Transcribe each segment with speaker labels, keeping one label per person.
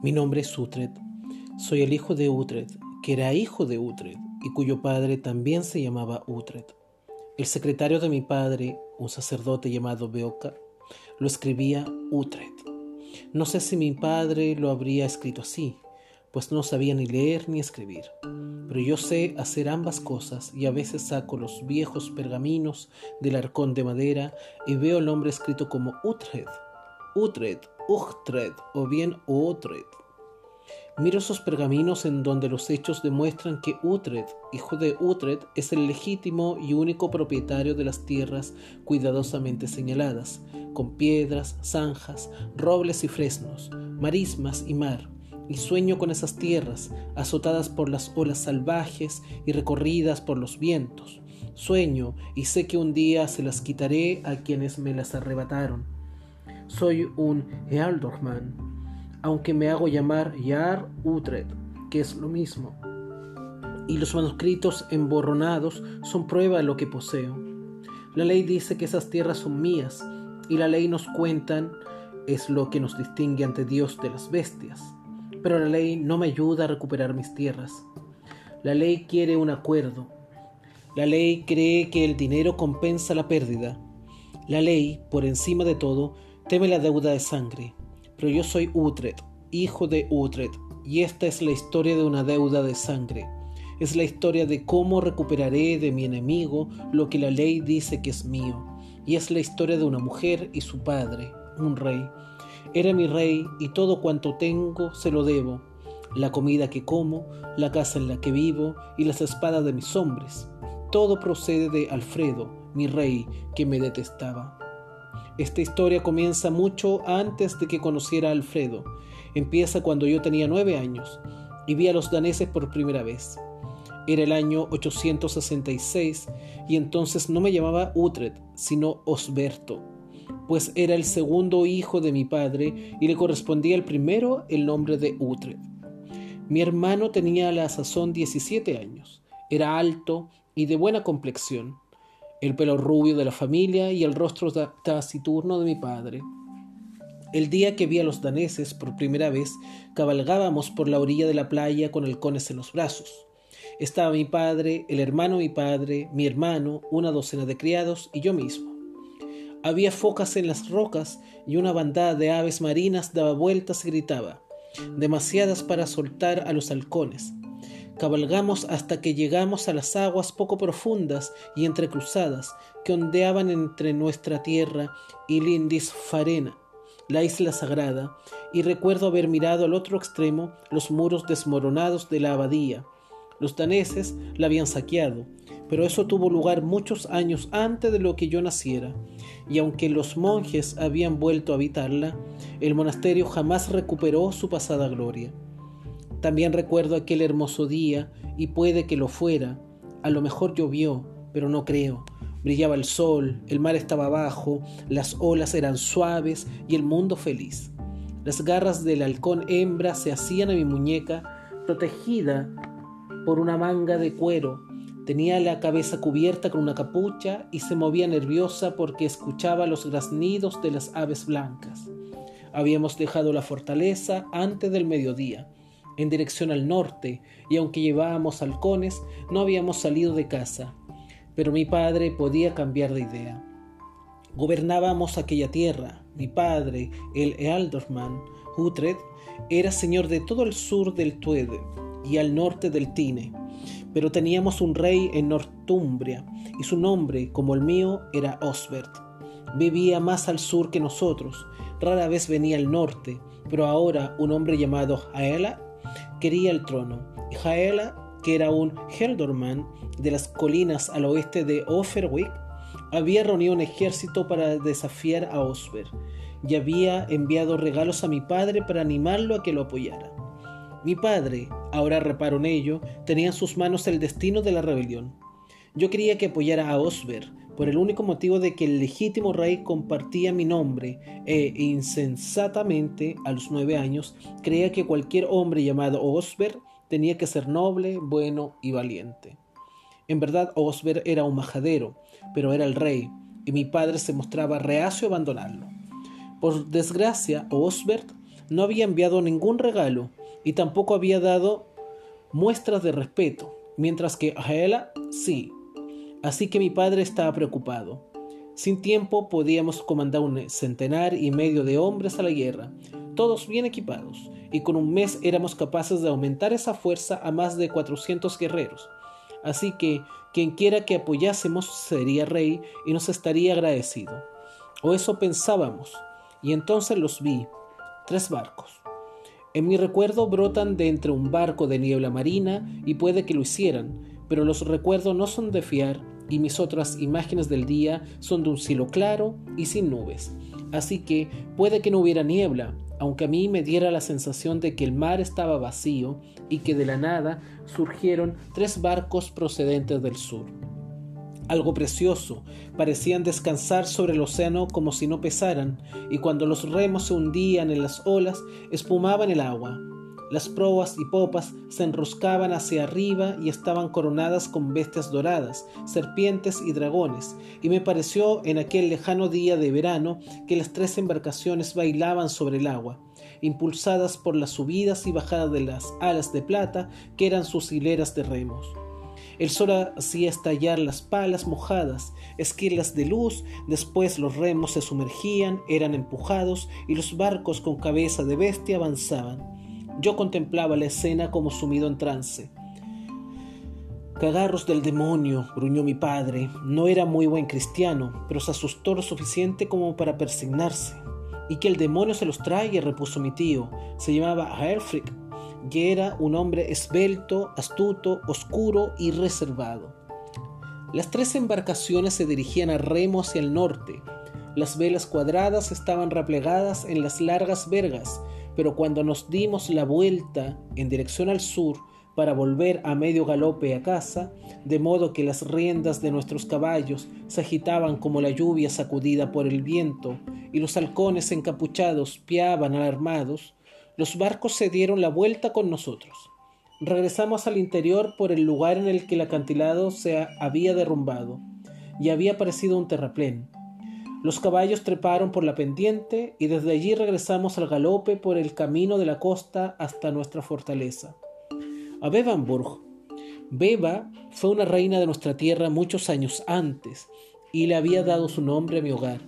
Speaker 1: Mi nombre es Utred. Soy el hijo de Utred, que era hijo de Utred y cuyo padre también se llamaba Utred. El secretario de mi padre, un sacerdote llamado Beoca, lo escribía Utred. No sé si mi padre lo habría escrito así, pues no sabía ni leer ni escribir. Pero yo sé hacer ambas cosas y a veces saco los viejos pergaminos del arcón de madera y veo el nombre escrito como Utred, Utred, Uchtred o bien Utred. Miro esos pergaminos en donde los hechos demuestran que Utred, hijo de Utred, es el legítimo y único propietario de las tierras cuidadosamente señaladas, con piedras, zanjas, robles y fresnos, marismas y mar, y sueño con esas tierras, azotadas por las olas salvajes y recorridas por los vientos. Sueño y sé que un día se las quitaré a quienes me las arrebataron. Soy un Ealdorman, aunque me hago llamar Yar Utred, que es lo mismo. Y los manuscritos emborronados son prueba de lo que poseo. La ley dice que esas tierras son mías, y la ley nos cuentan es lo que nos distingue ante Dios de las bestias. Pero la ley no me ayuda a recuperar mis tierras. La ley quiere un acuerdo. La ley cree que el dinero compensa la pérdida. La ley, por encima de todo, teme la deuda de sangre pero yo soy Utred, hijo de Utred, y esta es la historia de una deuda de sangre. Es la historia de cómo recuperaré de mi enemigo lo que la ley dice que es mío. Y es la historia de una mujer y su padre, un rey. Era mi rey y todo cuanto tengo se lo debo. La comida que como, la casa en la que vivo y las espadas de mis hombres. Todo procede de Alfredo, mi rey, que me detestaba. Esta historia comienza mucho antes de que conociera a Alfredo. Empieza cuando yo tenía nueve años y vi a los daneses por primera vez. Era el año 866 y entonces no me llamaba Utred, sino Osberto, pues era el segundo hijo de mi padre y le correspondía el primero el nombre de Utred. Mi hermano tenía a la sazón 17 años, era alto y de buena complexión el pelo rubio de la familia y el rostro taciturno de mi padre. El día que vi a los daneses por primera vez, cabalgábamos por la orilla de la playa con halcones en los brazos. Estaba mi padre, el hermano de mi padre, mi hermano, una docena de criados y yo mismo. Había focas en las rocas y una bandada de aves marinas daba vueltas y gritaba, demasiadas para soltar a los halcones. Cabalgamos hasta que llegamos a las aguas poco profundas y entrecruzadas que ondeaban entre nuestra tierra y Lindisfarena, la isla sagrada, y recuerdo haber mirado al otro extremo los muros desmoronados de la abadía. Los daneses la habían saqueado, pero eso tuvo lugar muchos años antes de lo que yo naciera, y aunque los monjes habían vuelto a habitarla, el monasterio jamás recuperó su pasada gloria. También recuerdo aquel hermoso día, y puede que lo fuera. A lo mejor llovió, pero no creo. Brillaba el sol, el mar estaba bajo, las olas eran suaves y el mundo feliz. Las garras del halcón hembra se hacían a mi muñeca, protegida por una manga de cuero. Tenía la cabeza cubierta con una capucha y se movía nerviosa porque escuchaba los graznidos de las aves blancas. Habíamos dejado la fortaleza antes del mediodía en dirección al norte, y aunque llevábamos halcones, no habíamos salido de casa. Pero mi padre podía cambiar de idea. Gobernábamos aquella tierra. Mi padre, el Ealdorman Hutred, era señor de todo el sur del Tuede y al norte del Tine. Pero teníamos un rey en Northumbria, y su nombre, como el mío, era Osbert. Vivía más al sur que nosotros, rara vez venía al norte, pero ahora un hombre llamado Aela quería el trono. Jaela, que era un Heldorman de las colinas al oeste de Oferwick, había reunido un ejército para desafiar a Osber y había enviado regalos a mi padre para animarlo a que lo apoyara. Mi padre, ahora reparo en ello, tenía en sus manos el destino de la rebelión. Yo quería que apoyara a Osber, por el único motivo de que el legítimo rey compartía mi nombre e insensatamente a los nueve años creía que cualquier hombre llamado Osber tenía que ser noble, bueno y valiente. En verdad Osber era un majadero, pero era el rey, y mi padre se mostraba reacio a abandonarlo. Por desgracia, Osbert no había enviado ningún regalo y tampoco había dado muestras de respeto, mientras que Aela sí. Así que mi padre estaba preocupado. Sin tiempo podíamos comandar un centenar y medio de hombres a la guerra, todos bien equipados, y con un mes éramos capaces de aumentar esa fuerza a más de 400 guerreros. Así que quien quiera que apoyásemos sería rey y nos estaría agradecido. O eso pensábamos, y entonces los vi, tres barcos. En mi recuerdo brotan de entre un barco de niebla marina y puede que lo hicieran, pero los recuerdos no son de fiar y mis otras imágenes del día son de un cielo claro y sin nubes. Así que puede que no hubiera niebla, aunque a mí me diera la sensación de que el mar estaba vacío y que de la nada surgieron tres barcos procedentes del sur. Algo precioso, parecían descansar sobre el océano como si no pesaran, y cuando los remos se hundían en las olas, espumaban el agua, las proas y popas se enroscaban hacia arriba y estaban coronadas con bestias doradas, serpientes y dragones, y me pareció en aquel lejano día de verano que las tres embarcaciones bailaban sobre el agua, impulsadas por las subidas y bajadas de las alas de plata que eran sus hileras de remos. El sol hacía estallar las palas mojadas, esquilas de luz, después los remos se sumergían, eran empujados y los barcos con cabeza de bestia avanzaban. Yo contemplaba la escena como sumido en trance. Cagarros del demonio, gruñó mi padre. No era muy buen cristiano, pero se asustó lo suficiente como para persignarse. Y que el demonio se los traiga, repuso mi tío. Se llamaba Herfrick y era un hombre esbelto, astuto, oscuro y reservado. Las tres embarcaciones se dirigían a remo hacia el norte. Las velas cuadradas estaban replegadas en las largas vergas pero cuando nos dimos la vuelta en dirección al sur para volver a medio galope a casa, de modo que las riendas de nuestros caballos se agitaban como la lluvia sacudida por el viento, y los halcones encapuchados piaban alarmados, los barcos se dieron la vuelta con nosotros. Regresamos al interior por el lugar en el que el acantilado se había derrumbado, y había aparecido un terraplén. Los caballos treparon por la pendiente y desde allí regresamos al galope por el camino de la costa hasta nuestra fortaleza. A Bevanburg. Beba fue una reina de nuestra tierra muchos años antes y le había dado su nombre a mi hogar,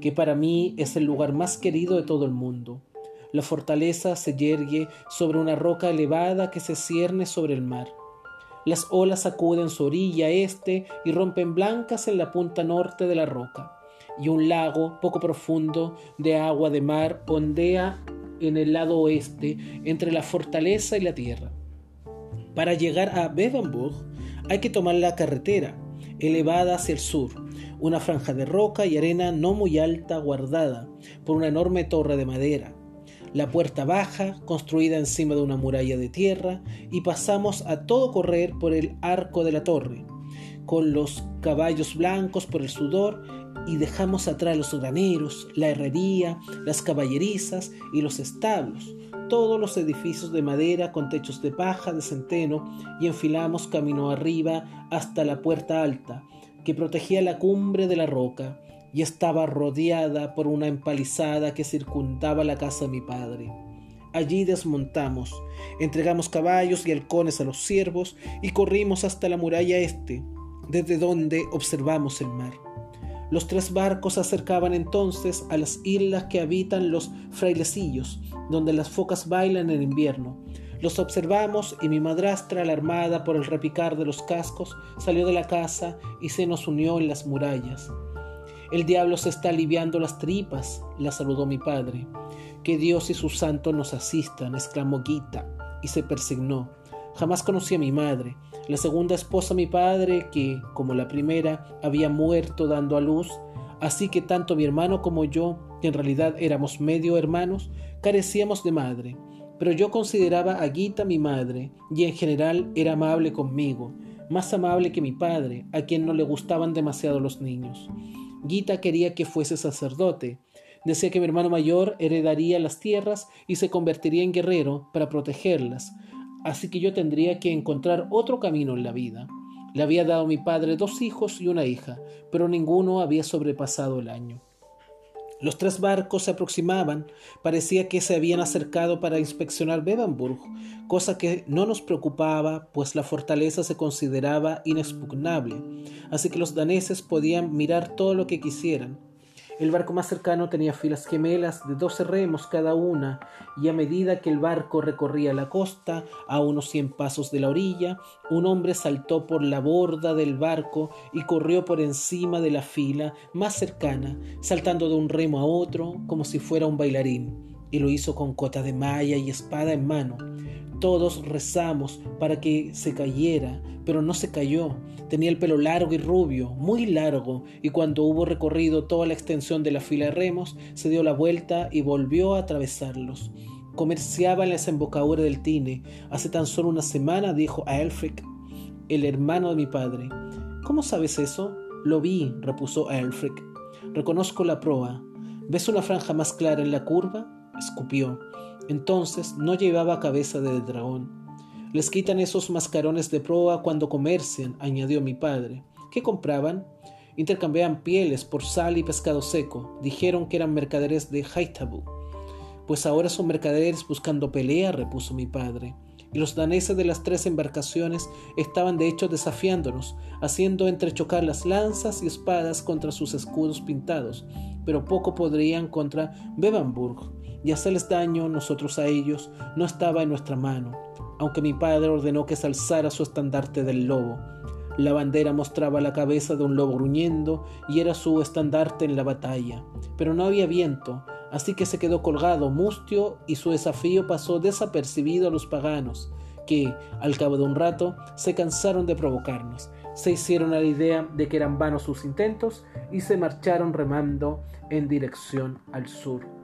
Speaker 1: que para mí es el lugar más querido de todo el mundo. La fortaleza se yergue sobre una roca elevada que se cierne sobre el mar. Las olas sacuden su orilla este y rompen blancas en la punta norte de la roca y un lago poco profundo de agua de mar ondea en el lado oeste entre la fortaleza y la tierra. Para llegar a Bevenburg hay que tomar la carretera, elevada hacia el sur, una franja de roca y arena no muy alta guardada por una enorme torre de madera. La puerta baja, construida encima de una muralla de tierra, y pasamos a todo correr por el arco de la torre, con los caballos blancos por el sudor y dejamos atrás los graneros, la herrería, las caballerizas y los establos, todos los edificios de madera con techos de paja de centeno y enfilamos camino arriba hasta la puerta alta, que protegía la cumbre de la roca y estaba rodeada por una empalizada que circundaba la casa de mi padre. Allí desmontamos, entregamos caballos y halcones a los siervos y corrimos hasta la muralla este, desde donde observamos el mar. Los tres barcos se acercaban entonces a las islas que habitan los frailecillos, donde las focas bailan en invierno. Los observamos y mi madrastra, alarmada por el repicar de los cascos, salió de la casa y se nos unió en las murallas. El diablo se está aliviando las tripas, la saludó mi padre. Que Dios y sus santos nos asistan, exclamó Gita, y se persignó. Jamás conocí a mi madre, la segunda esposa mi padre, que, como la primera, había muerto dando a luz, así que tanto mi hermano como yo, que en realidad éramos medio hermanos, carecíamos de madre. Pero yo consideraba a Gita mi madre, y en general era amable conmigo, más amable que mi padre, a quien no le gustaban demasiado los niños. Gita quería que fuese sacerdote, Decía que mi hermano mayor heredaría las tierras y se convertiría en guerrero para protegerlas, así que yo tendría que encontrar otro camino en la vida. Le había dado mi padre dos hijos y una hija, pero ninguno había sobrepasado el año. Los tres barcos se aproximaban, parecía que se habían acercado para inspeccionar Bevanburg, cosa que no nos preocupaba, pues la fortaleza se consideraba inexpugnable, así que los daneses podían mirar todo lo que quisieran. El barco más cercano tenía filas gemelas de doce remos cada una, y a medida que el barco recorría la costa, a unos cien pasos de la orilla, un hombre saltó por la borda del barco y corrió por encima de la fila más cercana, saltando de un remo a otro como si fuera un bailarín, y lo hizo con cota de malla y espada en mano. Todos rezamos para que se cayera, pero no se cayó. Tenía el pelo largo y rubio, muy largo, y cuando hubo recorrido toda la extensión de la fila de remos, se dio la vuelta y volvió a atravesarlos. Comerciaba en la desembocadura del Tine. Hace tan solo una semana dijo a Elfric, el hermano de mi padre. ¿Cómo sabes eso? Lo vi, repuso Elfric. Reconozco la proa. ¿Ves una franja más clara en la curva? escupió. Entonces no llevaba cabeza de dragón. Les quitan esos mascarones de proa cuando comercian, añadió mi padre. ¿Qué compraban? Intercambiaban pieles por sal y pescado seco. Dijeron que eran mercaderes de Haitabu. Pues ahora son mercaderes buscando pelea, repuso mi padre. Y los daneses de las tres embarcaciones estaban de hecho desafiándonos, haciendo entrechocar las lanzas y espadas contra sus escudos pintados, pero poco podrían contra Bevanburg, y hacerles daño nosotros a ellos no estaba en nuestra mano, aunque mi padre ordenó que se alzara su estandarte del lobo. La bandera mostraba la cabeza de un lobo gruñendo y era su estandarte en la batalla, pero no había viento, así que se quedó colgado mustio y su desafío pasó desapercibido a los paganos, que, al cabo de un rato, se cansaron de provocarnos, se hicieron a la idea de que eran vanos sus intentos y se marcharon remando en dirección al sur.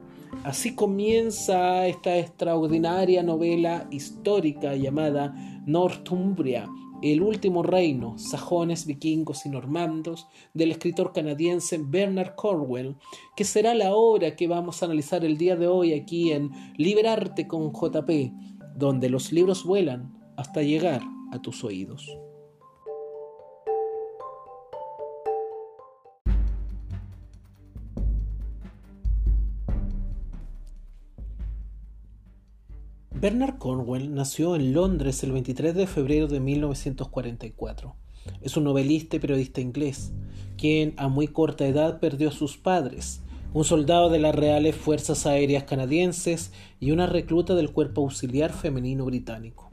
Speaker 1: Así comienza esta extraordinaria novela histórica llamada Northumbria, el último reino, sajones, vikingos y normandos, del escritor canadiense Bernard Cornwell, que será la obra que vamos a analizar el día de hoy aquí en Liberarte con JP, donde los libros vuelan hasta llegar a tus oídos. Bernard Cornwell nació en Londres el 23 de febrero de 1944. Es un novelista y periodista inglés, quien a muy corta edad perdió a sus padres, un soldado de las Reales Fuerzas Aéreas Canadienses y una recluta del Cuerpo Auxiliar Femenino Británico.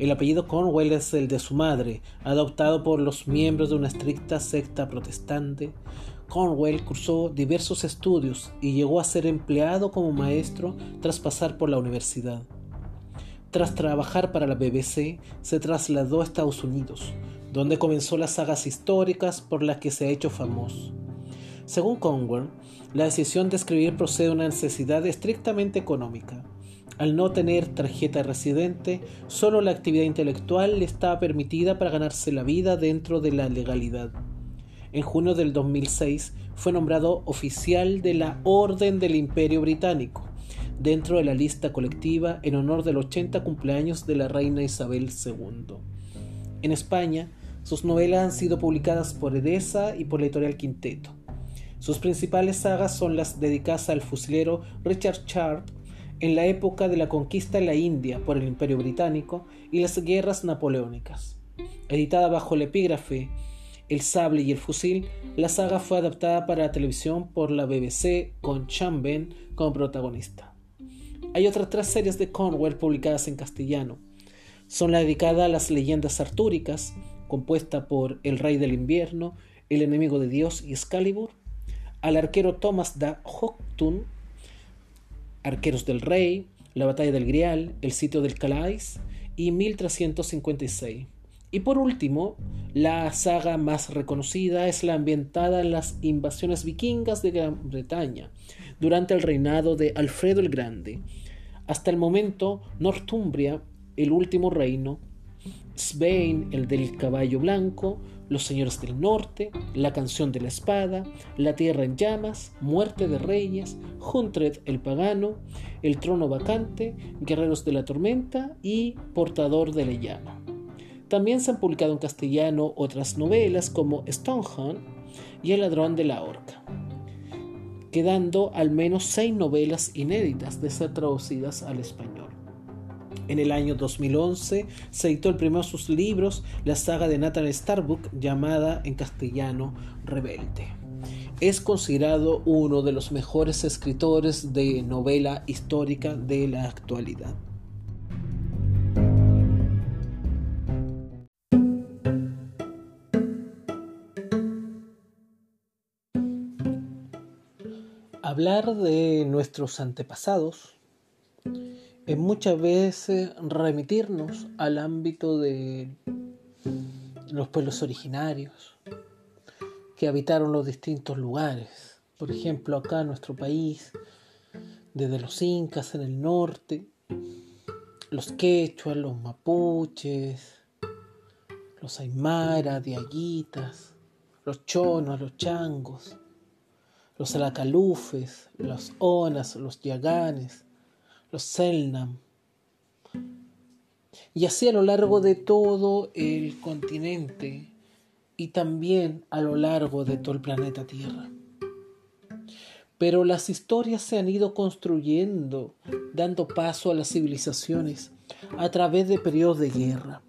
Speaker 1: El apellido Cornwell es el de su madre, adoptado por los miembros de una estricta secta protestante. Cornwell cursó diversos estudios y llegó a ser empleado como maestro tras pasar por la universidad. Tras trabajar para la BBC, se trasladó a Estados Unidos, donde comenzó las sagas históricas por las que se ha hecho famoso. Según Conwell, la decisión de escribir procede de una necesidad estrictamente económica. Al no tener tarjeta residente, solo la actividad intelectual le estaba permitida para ganarse la vida dentro de la legalidad. En junio del 2006 fue nombrado oficial de la Orden del Imperio Británico dentro de la lista colectiva en honor del 80 cumpleaños de la reina Isabel II. En España, sus novelas han sido publicadas por Edesa y por editorial Quinteto. Sus principales sagas son las dedicadas al fusilero Richard Sharp en la época de la conquista de la India por el Imperio Británico y las guerras napoleónicas. Editada bajo el epígrafe El sable y el fusil, la saga fue adaptada para la televisión por la BBC con Chamben como protagonista. Hay otras tres series de Cornwell publicadas en castellano. Son la dedicada a las leyendas artúricas, compuesta por El Rey del Invierno, El Enemigo de Dios y Excalibur, al arquero Thomas da Hoctun, Arqueros del Rey, La Batalla del Grial, El Sitio del Calais y 1356. Y por último, la saga más reconocida es la ambientada en las invasiones vikingas de Gran Bretaña durante el reinado de Alfredo el Grande, hasta el momento, Northumbria, el último reino, Svein, el del caballo blanco, los señores del norte, la canción de la espada, la tierra en llamas, muerte de reyes, Huntred el pagano, el trono vacante, guerreros de la tormenta. Y portador de la llama. También se han publicado en castellano otras novelas como Stonehenge y El ladrón de la horca. Quedando al menos seis novelas inéditas de ser traducidas al español. En el año 2011 se editó el primero de sus libros, la saga de Nathan Starbuck llamada en castellano Rebelde. Es considerado uno de los mejores escritores de novela histórica de la actualidad. Hablar de nuestros antepasados es muchas veces remitirnos al ámbito de los pueblos originarios que habitaron los distintos lugares. Por ejemplo, acá en nuestro país, desde los incas en el norte, los quechuas, los mapuches, los aymara, diaguitas, los chonos, los changos, los alacalufes, los onas, los yaganes, los selnam. Y así a lo largo de todo el continente y también a lo largo de todo el planeta Tierra. Pero las historias se han ido construyendo, dando paso a las civilizaciones a través de periodos de guerra.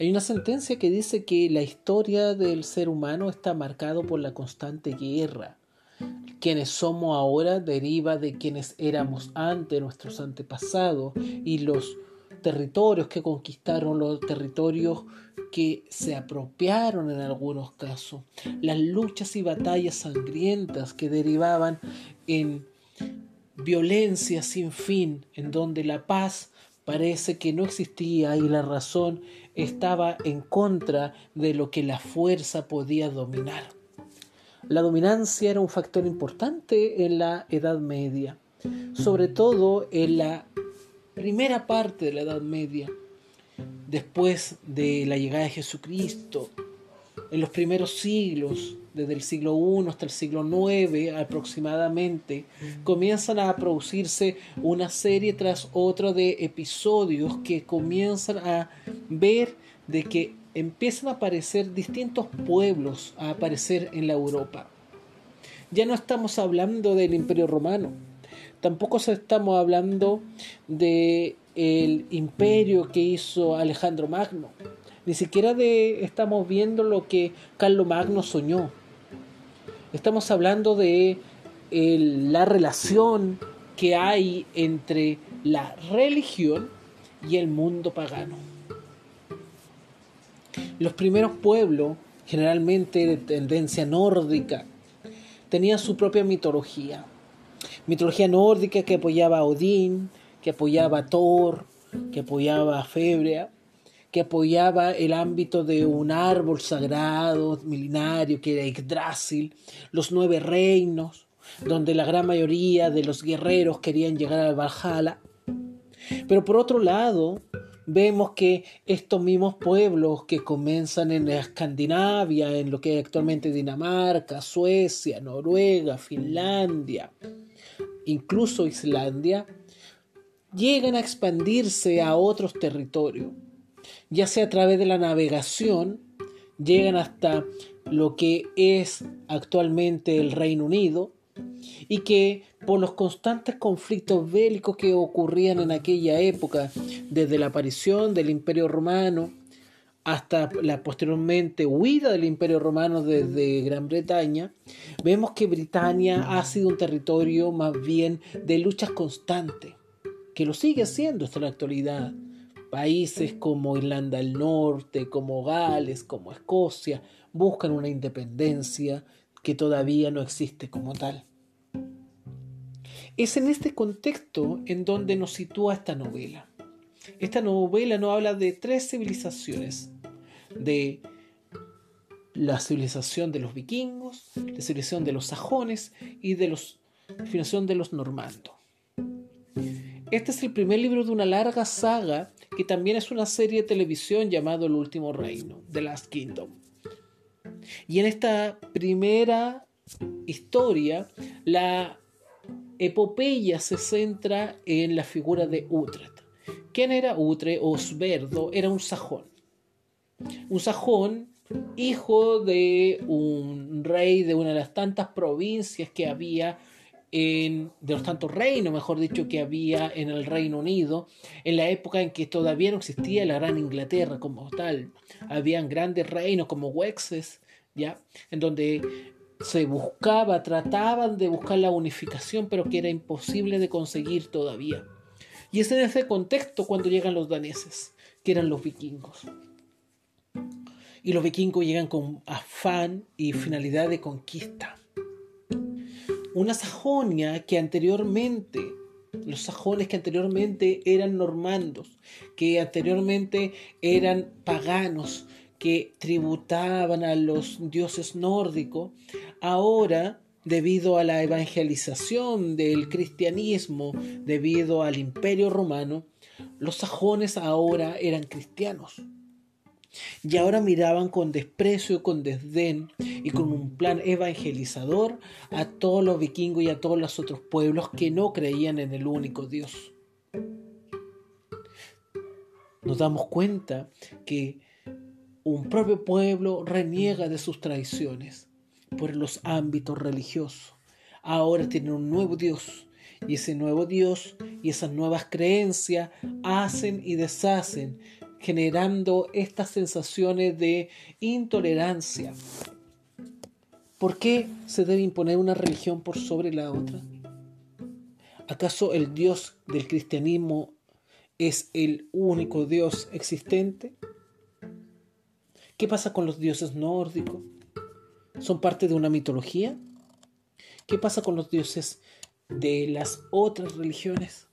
Speaker 1: Hay una sentencia que dice que la historia del ser humano está marcado por la constante guerra, quienes somos ahora deriva de quienes éramos antes, nuestros antepasados, y los territorios que conquistaron, los territorios que se apropiaron en algunos casos, las luchas y batallas sangrientas que derivaban en violencia sin fin, en donde la paz parece que no existía y la razón estaba en contra de lo que la fuerza podía dominar. La dominancia era un factor importante en la Edad Media, sobre todo en la primera parte de la Edad Media, después de la llegada de Jesucristo, en los primeros siglos, desde el siglo I hasta el siglo IX aproximadamente, comienzan a producirse una serie tras otra de episodios que comienzan a ver de que empiezan a aparecer distintos pueblos a aparecer en la Europa. Ya no estamos hablando del Imperio Romano, tampoco estamos hablando de el imperio que hizo Alejandro Magno, ni siquiera de estamos viendo lo que Carlos Magno soñó. Estamos hablando de la relación que hay entre la religión y el mundo pagano. Los primeros pueblos, generalmente de tendencia nórdica, tenían su propia mitología. Mitología nórdica que apoyaba a Odín, que apoyaba a Thor, que apoyaba a Febrea, que apoyaba el ámbito de un árbol sagrado, milenario, que era Yggdrasil, los nueve reinos, donde la gran mayoría de los guerreros querían llegar al Valhalla. Pero por otro lado, vemos que estos mismos pueblos que comienzan en Escandinavia, en lo que es actualmente Dinamarca, Suecia, Noruega, Finlandia, incluso Islandia, llegan a expandirse a otros territorios, ya sea a través de la navegación, llegan hasta lo que es actualmente el Reino Unido, y que por los constantes conflictos bélicos que ocurrían en aquella época, desde la aparición del Imperio Romano hasta la posteriormente huida del Imperio Romano desde Gran Bretaña, vemos que Britania ha sido un territorio más bien de luchas constantes, que lo sigue siendo hasta la actualidad. Países como Irlanda del Norte, como Gales, como Escocia, buscan una independencia que todavía no existe como tal. Es en este contexto en donde nos sitúa esta novela. Esta novela nos habla de tres civilizaciones, de la civilización de los vikingos, la civilización de los sajones y de la civilización de los normandos. Este es el primer libro de una larga saga que también es una serie de televisión llamado El Último Reino, The Last Kingdom. Y en esta primera historia, la epopeya se centra en la figura de Utrecht. ¿Quién era Utrecht? Osberdo era un sajón. Un sajón hijo de un rey de una de las tantas provincias que había en, de los tantos reinos, mejor dicho, que había en el Reino Unido, en la época en que todavía no existía la Gran Inglaterra como tal. Habían grandes reinos como Wessex, ¿ya? En donde se buscaba, trataban de buscar la unificación, pero que era imposible de conseguir todavía. Y es en ese contexto cuando llegan los daneses, que eran los vikingos. Y los vikingos llegan con afán y finalidad de conquista una Sajonia que anteriormente, los sajones que anteriormente eran normandos, que anteriormente eran paganos, que tributaban a los dioses nórdicos, ahora debido a la evangelización del cristianismo, debido al imperio romano, los sajones ahora eran cristianos. Y ahora miraban con desprecio, con desdén y con un plan evangelizador a todos los vikingos y a todos los otros pueblos que no creían en el único Dios. Nos damos cuenta que un propio pueblo reniega de sus tradiciones por los ámbitos religiosos. Ahora tienen un nuevo Dios y ese nuevo Dios y esas nuevas creencias hacen y deshacen generando estas sensaciones de intolerancia. ¿Por qué se debe imponer una religión por sobre la otra? ¿Acaso el Dios del cristianismo es el único Dios existente? ¿Qué pasa con los dioses nórdicos? ¿Son parte de una mitología? ¿Qué pasa con los dioses de las otras religiones?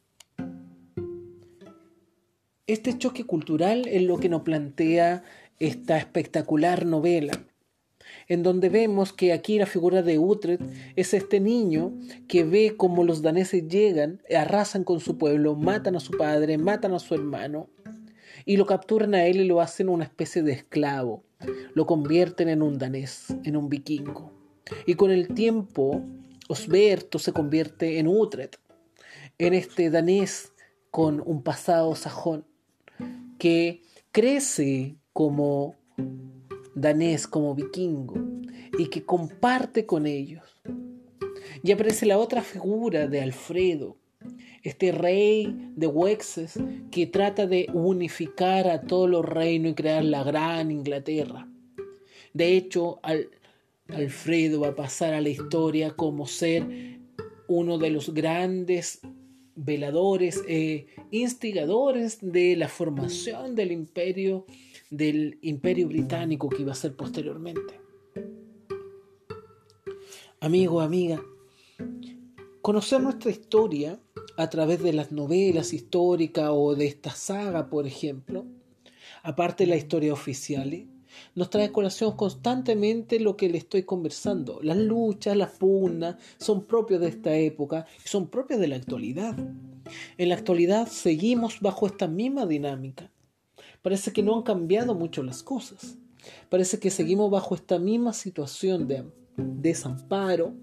Speaker 1: Este choque cultural es lo que nos plantea esta espectacular novela, en donde vemos que aquí la figura de Utrecht es este niño que ve cómo los daneses llegan, arrasan con su pueblo, matan a su padre, matan a su hermano, y lo capturan a él y lo hacen una especie de esclavo, lo convierten en un danés, en un vikingo. Y con el tiempo, Osberto se convierte en Utrecht, en este danés con un pasado sajón que crece como danés, como vikingo, y que comparte con ellos. Y aparece la otra figura de Alfredo, este rey de Wexes que trata de unificar a todos los reinos y crear la gran Inglaterra. De hecho, Alfredo va a pasar a la historia como ser uno de los grandes veladores e instigadores de la formación del imperio del imperio británico que iba a ser posteriormente. Amigo, amiga, conocer nuestra historia a través de las novelas históricas o de esta saga, por ejemplo, aparte de la historia oficial, nos trae a colación constantemente lo que le estoy conversando. Las luchas, las pugnas son propias de esta época y son propias de la actualidad. En la actualidad seguimos bajo esta misma dinámica. Parece que no han cambiado mucho las cosas. Parece que seguimos bajo esta misma situación de desamparo,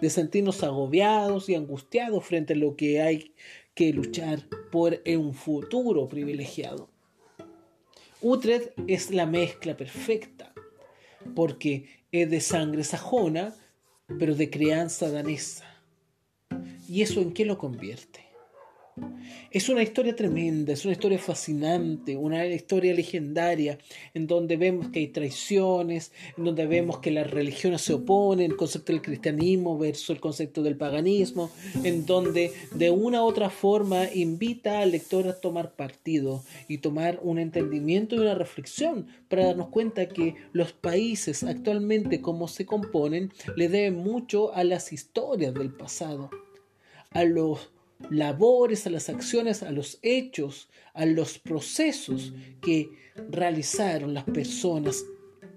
Speaker 1: de sentirnos agobiados y angustiados frente a lo que hay que luchar por un futuro privilegiado. Utrecht es la mezcla perfecta, porque es de sangre sajona, pero de crianza danesa. ¿Y eso en qué lo convierte? Es una historia tremenda, es una historia fascinante, una historia legendaria, en donde vemos que hay traiciones, en donde vemos que las religiones se oponen, el concepto del cristianismo versus el concepto del paganismo, en donde de una u otra forma invita al lector a tomar partido y tomar un entendimiento y una reflexión para darnos cuenta que los países actualmente como se componen le deben mucho a las historias del pasado, a los labores, a las acciones, a los hechos, a los procesos que realizaron las personas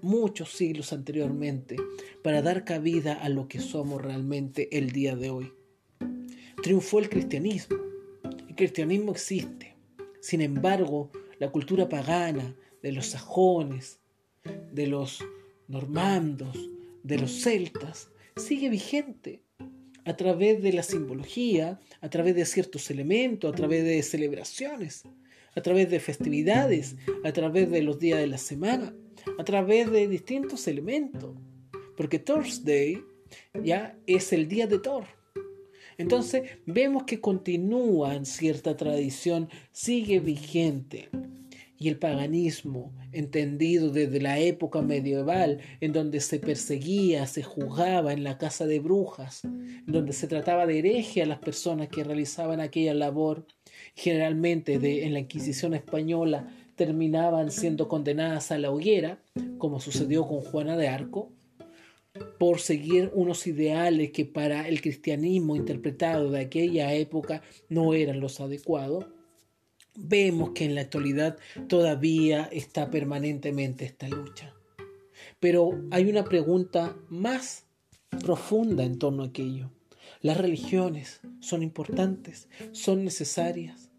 Speaker 1: muchos siglos anteriormente para dar cabida a lo que somos realmente el día de hoy. Triunfó el cristianismo. El cristianismo existe. Sin embargo, la cultura pagana de los sajones, de los normandos, de los celtas, sigue vigente a través de la simbología, a través de ciertos elementos, a través de celebraciones, a través de festividades, a través de los días de la semana, a través de distintos elementos, porque Thursday ya es el día de Thor. Entonces vemos que continúa en cierta tradición, sigue vigente. Y el paganismo, entendido desde la época medieval, en donde se perseguía, se juzgaba en la casa de brujas, donde se trataba de hereje a las personas que realizaban aquella labor, generalmente en la Inquisición española terminaban siendo condenadas a la hoguera, como sucedió con Juana de Arco, por seguir unos ideales que para el cristianismo interpretado de aquella época no eran los adecuados, vemos que en la actualidad todavía está permanentemente esta lucha. Pero hay una pregunta más profunda en torno a aquello. Las religiones son importantes, son necesarias.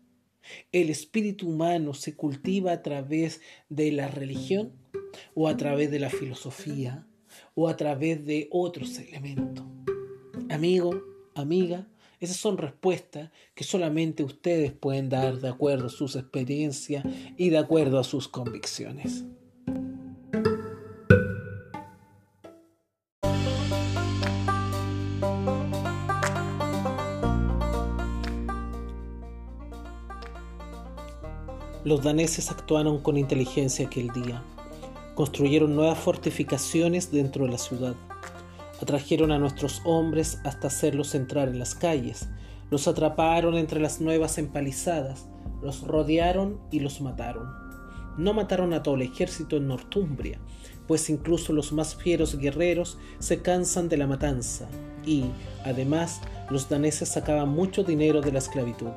Speaker 1: ¿El espíritu humano se cultiva a través de la religión o a través de la filosofía o a través de otros elementos? Amigo, amiga, esas son respuestas que solamente ustedes pueden dar de acuerdo a sus experiencias y de acuerdo a sus convicciones. Los daneses actuaron con inteligencia aquel día. Construyeron nuevas fortificaciones dentro de la ciudad. Atrajeron a nuestros hombres hasta hacerlos entrar en las calles. Los atraparon entre las nuevas empalizadas. Los rodearon y los mataron. No mataron a todo el ejército en Northumbria, pues incluso los más fieros guerreros se cansan de la matanza y, además, los daneses sacaban mucho dinero de la esclavitud.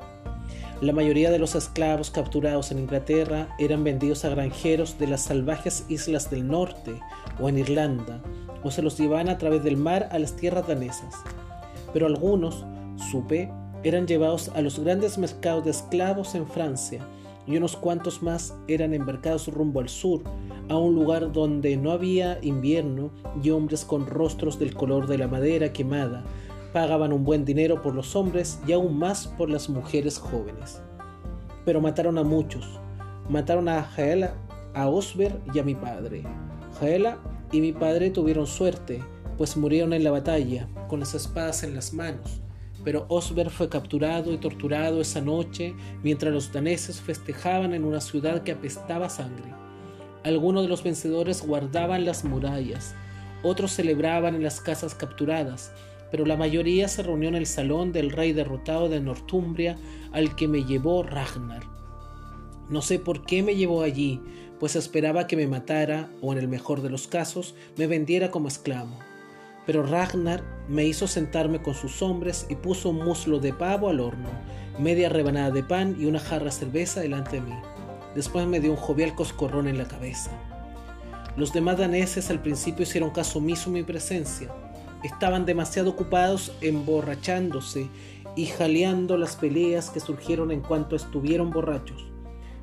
Speaker 1: La mayoría de los esclavos capturados en Inglaterra eran vendidos a granjeros de las salvajes islas del norte o en Irlanda, o se los llevaban a través del mar a las tierras danesas. Pero algunos, supe, eran llevados a los grandes mercados de esclavos en Francia, y unos cuantos más eran embarcados rumbo al sur, a un lugar donde no había invierno y hombres con rostros del color de la madera quemada, Pagaban un buen dinero por los hombres y aún más por las mujeres jóvenes. Pero mataron a muchos. Mataron a Jaela, a Osber y a mi padre. Y mi padre tuvieron suerte, pues murieron en la batalla, con las espadas en las manos. Pero Osber fue capturado y torturado esa noche mientras los daneses festejaban en una ciudad que apestaba sangre. Algunos de los vencedores guardaban las murallas, otros celebraban en las casas capturadas, pero la mayoría se reunió en el salón del rey derrotado de Northumbria al que me llevó Ragnar. No sé por qué me llevó allí, pues esperaba que me matara o en el mejor de los casos me vendiera como esclavo. Pero Ragnar me hizo sentarme con sus hombres y puso un muslo de pavo al horno, media rebanada de pan y una jarra de cerveza delante de mí. Después me dio un jovial coscorrón en la cabeza. Los demás daneses al principio hicieron caso omiso a mi presencia, estaban demasiado ocupados emborrachándose y jaleando las peleas que surgieron en cuanto estuvieron borrachos.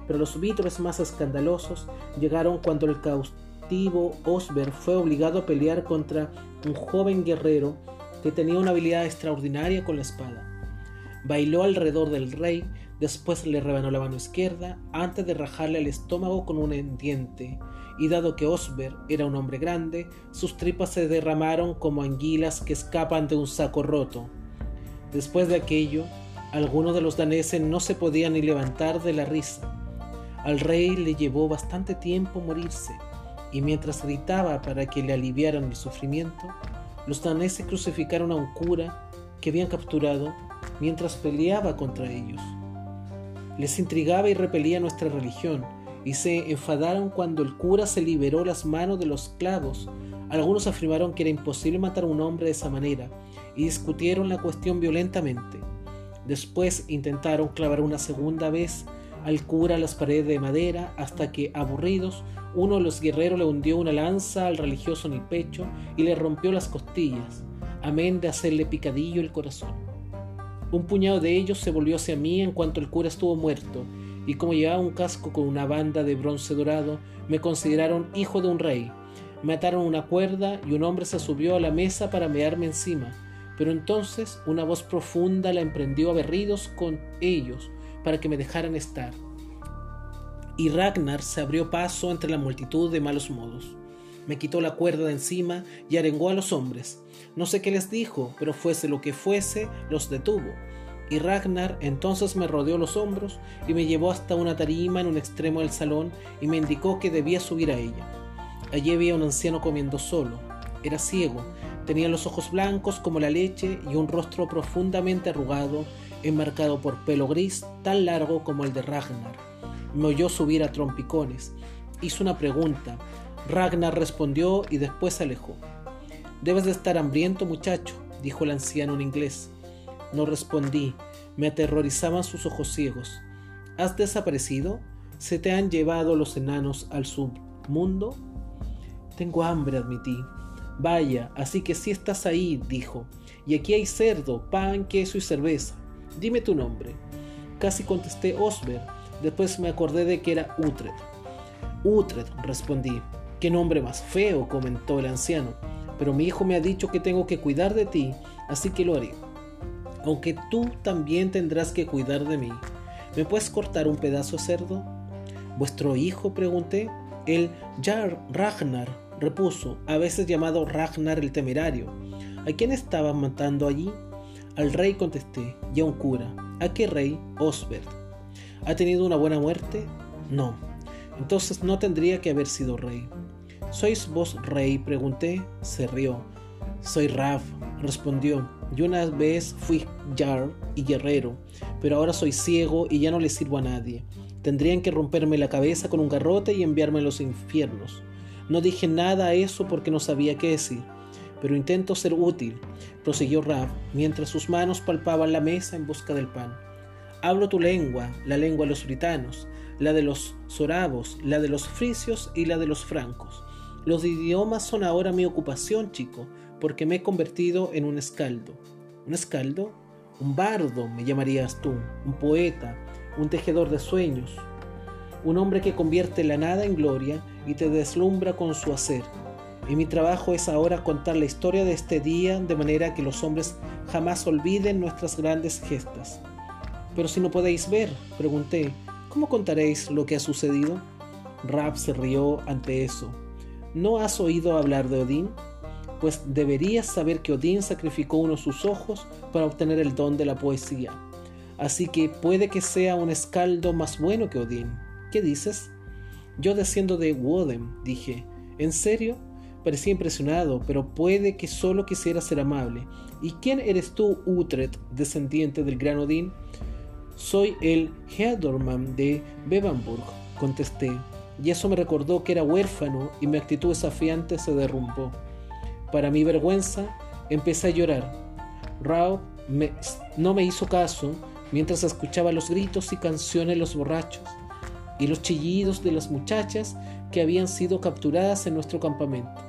Speaker 1: Pero los vítores más escandalosos llegaron cuando el cautivo Osber fue obligado a pelear contra un joven guerrero que tenía una habilidad extraordinaria con la espada. Bailó alrededor del rey, después le rebanó la mano izquierda antes de rajarle el estómago con un diente y dado que Osber era un hombre grande, sus tripas se derramaron como anguilas que escapan de un saco roto. Después de aquello, algunos de los daneses no se podían ni levantar de la risa. Al rey le llevó bastante tiempo morirse, y mientras gritaba para que le aliviaran el sufrimiento, los daneses crucificaron a un cura que habían capturado mientras peleaba contra ellos. Les intrigaba y repelía nuestra religión, y se enfadaron cuando el cura se liberó las manos de los clavos. Algunos afirmaron que era imposible matar a un hombre de esa manera y discutieron la cuestión violentamente. Después intentaron clavar una segunda vez al cura las paredes de madera hasta que, aburridos, uno de los guerreros le hundió una lanza al religioso en el pecho y le rompió las costillas, amén de hacerle picadillo el corazón. Un puñado de ellos se volvió hacia mí en cuanto el cura estuvo muerto y como llevaba un casco con una banda de bronce dorado, me consideraron hijo de un rey. Me ataron una cuerda y un hombre se subió a la mesa para mearme encima. Pero entonces una voz profunda la emprendió a berridos con ellos para que me dejaran estar. y Ragnar se abrió paso entre la multitud de malos modos. Me quitó la cuerda de encima y arengó a los hombres. No sé qué les dijo, pero fuese lo que fuese, los detuvo. Y Ragnar entonces me rodeó los hombros y me llevó hasta una tarima en un extremo del salón y me indicó que debía subir a ella. Allí había un anciano comiendo solo. Era ciego, tenía los ojos blancos como la leche y un rostro profundamente arrugado, enmarcado por pelo gris tan largo como el de Ragnar. Me oyó subir a trompicones. Hizo una pregunta. Ragnar respondió y después se alejó. Debes de estar hambriento, muchacho, dijo el anciano en inglés. No respondí. Me aterrorizaban sus ojos ciegos. ¿Has desaparecido? ¿Se te han llevado los enanos al submundo? Tengo hambre, admití. Vaya, así que si estás ahí, dijo. Y aquí hay cerdo, pan, queso y cerveza. Dime tu nombre. Casi contesté Osber. Después me acordé de que era Utred. Utred, respondí. Qué nombre más feo, comentó el anciano. Pero mi hijo me ha dicho que tengo que cuidar de ti, así que lo haré. Aunque tú también tendrás que cuidar de mí. ¿Me puedes cortar un pedazo de cerdo? ¿Vuestro hijo? pregunté. El Jar Ragnar, repuso, a veces llamado Ragnar el Temerario. ¿A quién estaban matando allí? Al rey contesté, y a un cura. ¿A qué rey? Osbert. ¿Ha tenido una buena muerte? No. Entonces no tendría que haber sido rey. ¿Sois vos rey? pregunté. Se rió. Soy Raf, respondió. Yo una vez fui Jar y guerrero, pero ahora soy ciego y ya no le sirvo a nadie. Tendrían que romperme la cabeza con un garrote y enviarme a los infiernos. No dije nada a eso porque no sabía qué decir, pero intento ser útil, prosiguió Raf, mientras sus manos palpaban la mesa en busca del pan. Hablo tu lengua, la lengua de los britanos, la de los sorabos, la de los frisios y la de los francos. Los idiomas son ahora mi ocupación, chico, porque me he convertido en un escaldo. ¿Un escaldo? Un bardo, me llamarías tú, un poeta, un tejedor de sueños, un hombre que convierte la nada en gloria y te deslumbra con su hacer. Y mi trabajo es ahora contar la historia de este día de manera que los hombres jamás olviden nuestras grandes gestas. Pero si no podéis ver, pregunté, ¿cómo contaréis lo que ha sucedido? Rap se rió ante eso. ¿No has oído hablar de Odín? Pues deberías saber que Odín sacrificó uno de sus ojos para obtener el don de la poesía. Así que puede que sea un escaldo más bueno que Odín. ¿Qué dices? Yo desciendo de Woden, dije. ¿En serio? Parecía impresionado, pero puede que solo quisiera ser amable. ¿Y quién eres tú, Utred, descendiente del gran Odín? Soy el Headorman de Bevanburg, contesté, y eso me recordó que era huérfano y mi actitud desafiante se derrumbó. Para mi vergüenza, empecé a llorar. Rao no me hizo caso mientras escuchaba los gritos y canciones de los borrachos y los chillidos de las muchachas que habían sido capturadas en nuestro campamento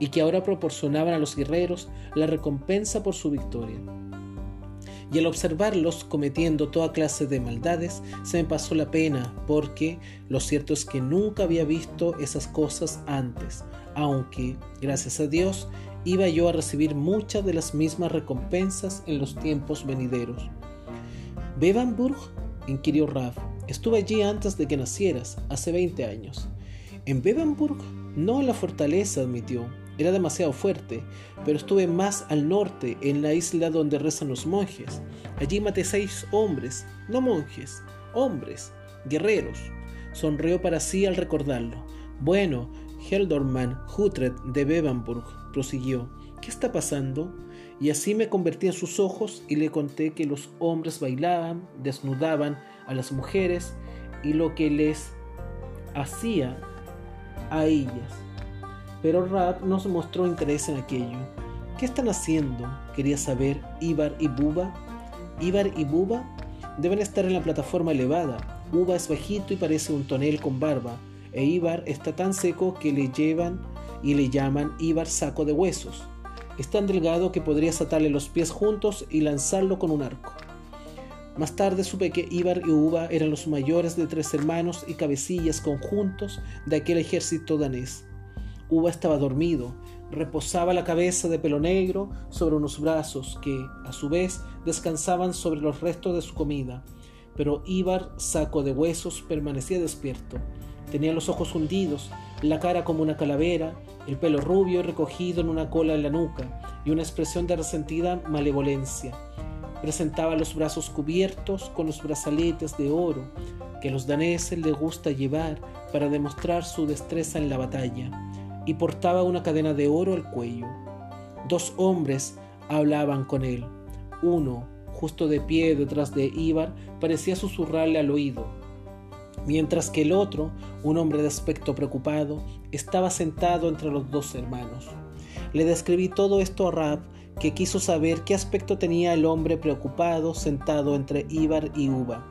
Speaker 1: y que ahora proporcionaban a los guerreros la recompensa por su victoria. Y al observarlos cometiendo toda clase de maldades, se me pasó la pena, porque lo cierto es que nunca había visto esas cosas antes, aunque, gracias a Dios, iba yo a recibir muchas de las mismas recompensas en los tiempos venideros. ¿Bevanburg? inquirió Raf. Estuve allí antes de que nacieras, hace 20 años. En Bevanburg, no en la fortaleza, admitió. Era demasiado fuerte, pero estuve más al norte, en la isla donde rezan los monjes. Allí maté seis hombres, no monjes, hombres, guerreros. Sonrió para sí al recordarlo. Bueno, Heldorman Hutred de Bevanburg, prosiguió. ¿Qué está pasando? Y así me convertí en sus ojos y le conté que los hombres bailaban, desnudaban a las mujeres y lo que les hacía a ellas. Pero Rab no se mostró interés en aquello. ¿Qué están haciendo? Quería saber Ibar y Buba. Ibar y Buba deben estar en la plataforma elevada. Buba es bajito y parece un tonel con barba, e Ibar está tan seco que le llevan y le llaman Ibar saco de huesos. Es tan delgado que podrías atarle los pies juntos y lanzarlo con un arco. Más tarde supe que Ibar y Uba eran los mayores de tres hermanos y cabecillas conjuntos de aquel ejército danés. Uba estaba dormido, reposaba la cabeza de pelo negro sobre unos brazos que, a su vez, descansaban sobre los restos de su comida. pero Ibar, saco de huesos, permanecía despierto. Tenía los ojos hundidos, la cara como una calavera, el pelo rubio recogido en una cola en la nuca y una expresión de resentida malevolencia. Presentaba los brazos cubiertos con los brazaletes de oro que a los daneses les gusta llevar para demostrar su destreza en la batalla, y portaba una cadena de oro al cuello. Dos hombres hablaban con él. Uno, justo de pie detrás de Ibar, parecía susurrarle al oído, mientras que el otro, un hombre de aspecto preocupado, estaba sentado entre los dos hermanos. Le describí todo esto a Rab, que quiso saber qué aspecto tenía el hombre preocupado sentado entre Ibar y Uba.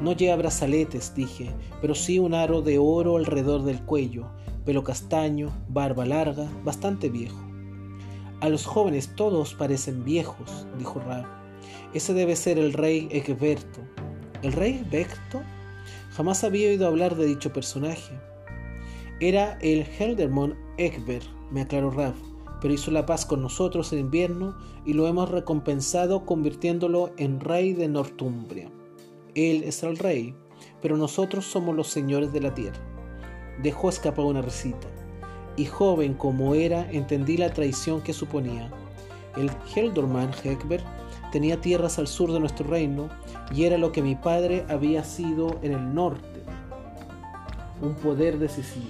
Speaker 1: No lleva brazaletes, dije, pero sí un aro de oro alrededor del cuello, pelo castaño, barba larga, bastante viejo. A los jóvenes todos parecen viejos, dijo Rab. Ese debe ser el rey Egberto. ¿El rey Egberto? Jamás había oído hablar de dicho personaje. Era el Heldermon Egbert, me aclaró Rab, pero hizo la paz con nosotros en invierno y lo hemos recompensado convirtiéndolo en rey de Northumbria. Él es el rey, pero nosotros somos los señores de la tierra. Dejó escapar una risita y joven como era, entendí la traición que suponía. El Heldorman Heckberg tenía tierras al sur de nuestro reino y era lo que mi padre había sido en el norte, un poder decisivo.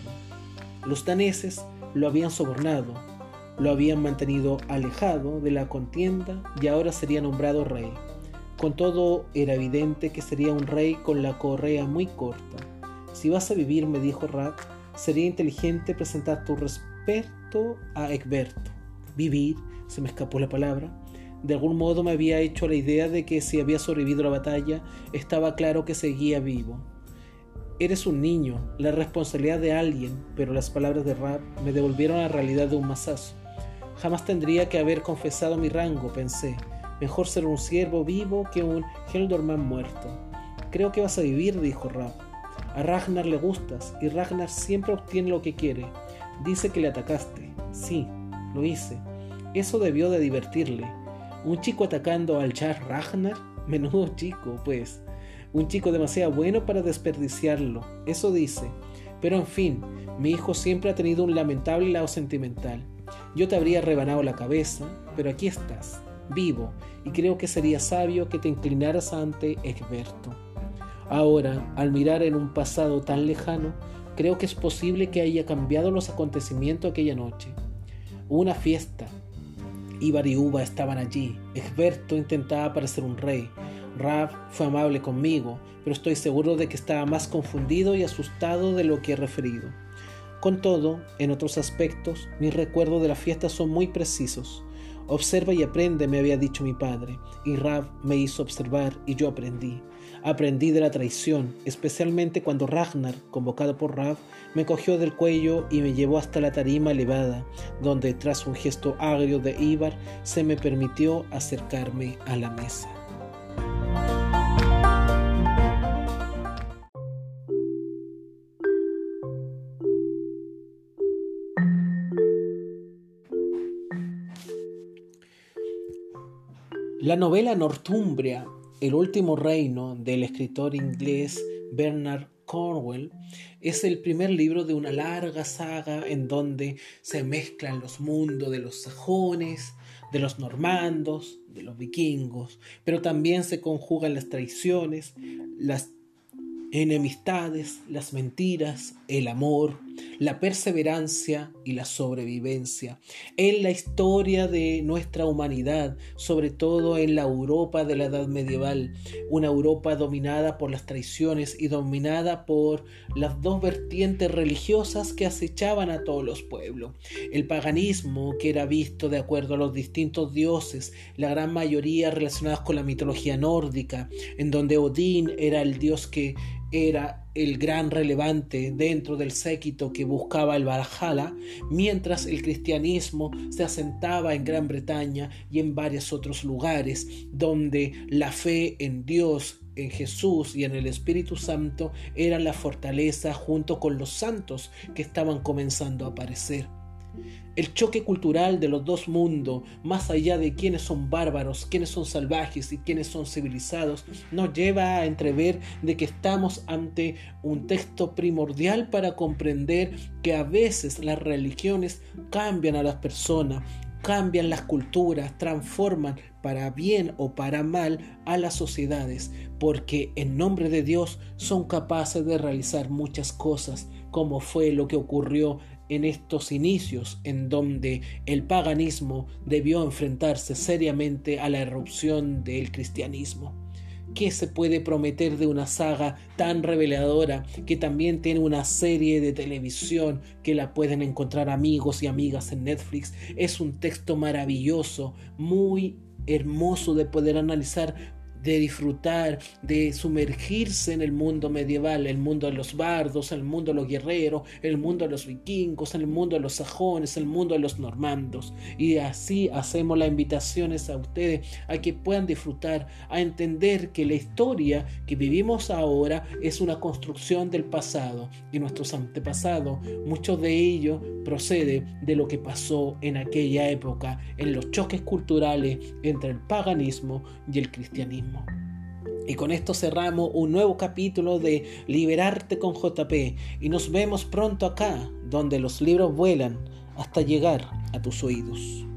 Speaker 1: Los daneses lo habían sobornado, lo habían mantenido alejado de la contienda y ahora sería nombrado rey. Con todo era evidente que sería un rey con la correa muy corta. Si vas a vivir, me dijo Rat, sería inteligente presentar tu respeto a Egberto. Vivir, se me escapó la palabra. De algún modo me había hecho la idea de que si había sobrevivido la batalla, estaba claro que seguía vivo. Eres un niño, la responsabilidad de alguien, pero las palabras de Rap me devolvieron a la realidad de un mazazo. Jamás tendría que haber confesado mi rango, pensé. Mejor ser un siervo vivo que un Heldorman muerto. Creo que vas a vivir, dijo Rap. A Ragnar le gustas y Ragnar siempre obtiene lo que quiere. Dice que le atacaste. Sí, lo hice. Eso debió de divertirle. Un chico atacando al Char Ragnar. Menudo chico, pues. Un chico demasiado bueno para desperdiciarlo. Eso dice. Pero en fin, mi hijo siempre ha tenido un lamentable lado sentimental. Yo te habría rebanado la cabeza, pero aquí estás, vivo, y creo que sería sabio que te inclinaras ante Egberto. Ahora, al mirar en un pasado tan lejano, creo que es posible que haya cambiado los acontecimientos aquella noche. una fiesta. Ibar y Uba estaban allí. Egberto intentaba parecer un rey. Rab fue amable conmigo, pero estoy seguro de que estaba más confundido y asustado de lo que he referido. Con todo, en otros aspectos, mis recuerdos de la fiesta son muy precisos. Observa y aprende, me había dicho mi padre, y Rab me hizo observar y yo aprendí. Aprendí de la traición, especialmente cuando Ragnar, convocado por Rav, me cogió del cuello y me llevó hasta la tarima elevada, donde tras un gesto agrio de Ibar se me permitió acercarme a la mesa. La novela Northumbria el último reino del escritor inglés Bernard Cornwell es el primer libro de una larga saga en donde se mezclan los mundos de los sajones, de los normandos, de los vikingos, pero también se conjugan las traiciones, las enemistades, las mentiras, el amor, la perseverancia y la sobrevivencia. En la historia de nuestra humanidad, sobre todo en la Europa de la Edad Medieval, una Europa dominada por las traiciones y dominada por las dos vertientes religiosas que acechaban a todos los pueblos. El paganismo, que era visto de acuerdo a los distintos dioses, la gran mayoría relacionados con la mitología nórdica, en donde Odín era el dios que era el gran relevante dentro del séquito que buscaba el Valhalla, mientras el cristianismo se asentaba en Gran Bretaña y en varios otros lugares donde la fe en Dios, en Jesús y en el Espíritu Santo era la fortaleza junto con los santos que estaban comenzando a aparecer. El choque cultural de los dos mundos, más allá de quiénes son bárbaros, quiénes son salvajes y quiénes son civilizados, nos lleva a entrever de que estamos ante un texto primordial para comprender que a veces las religiones cambian a las personas, cambian las culturas, transforman para bien o para mal a las sociedades, porque en nombre de Dios son capaces de realizar muchas cosas, como fue lo que ocurrió en estos inicios en donde el paganismo debió enfrentarse seriamente a la erupción del cristianismo. ¿Qué se puede prometer de una saga tan reveladora que también tiene una serie de televisión que la pueden encontrar amigos y amigas en Netflix? Es un texto maravilloso, muy hermoso de poder analizar de disfrutar, de sumergirse en el mundo medieval, el mundo de los bardos, el mundo de los guerreros, el mundo de los vikingos, el mundo de los sajones, el mundo de los normandos. Y así hacemos las invitaciones a ustedes a que puedan disfrutar, a entender que la historia que vivimos ahora es una construcción del pasado y nuestros antepasados, muchos de ellos procede de lo que pasó en aquella época, en los choques culturales entre el paganismo y el cristianismo. Y con esto cerramos un nuevo capítulo de Liberarte con JP y nos vemos pronto acá, donde los libros vuelan hasta llegar a tus oídos.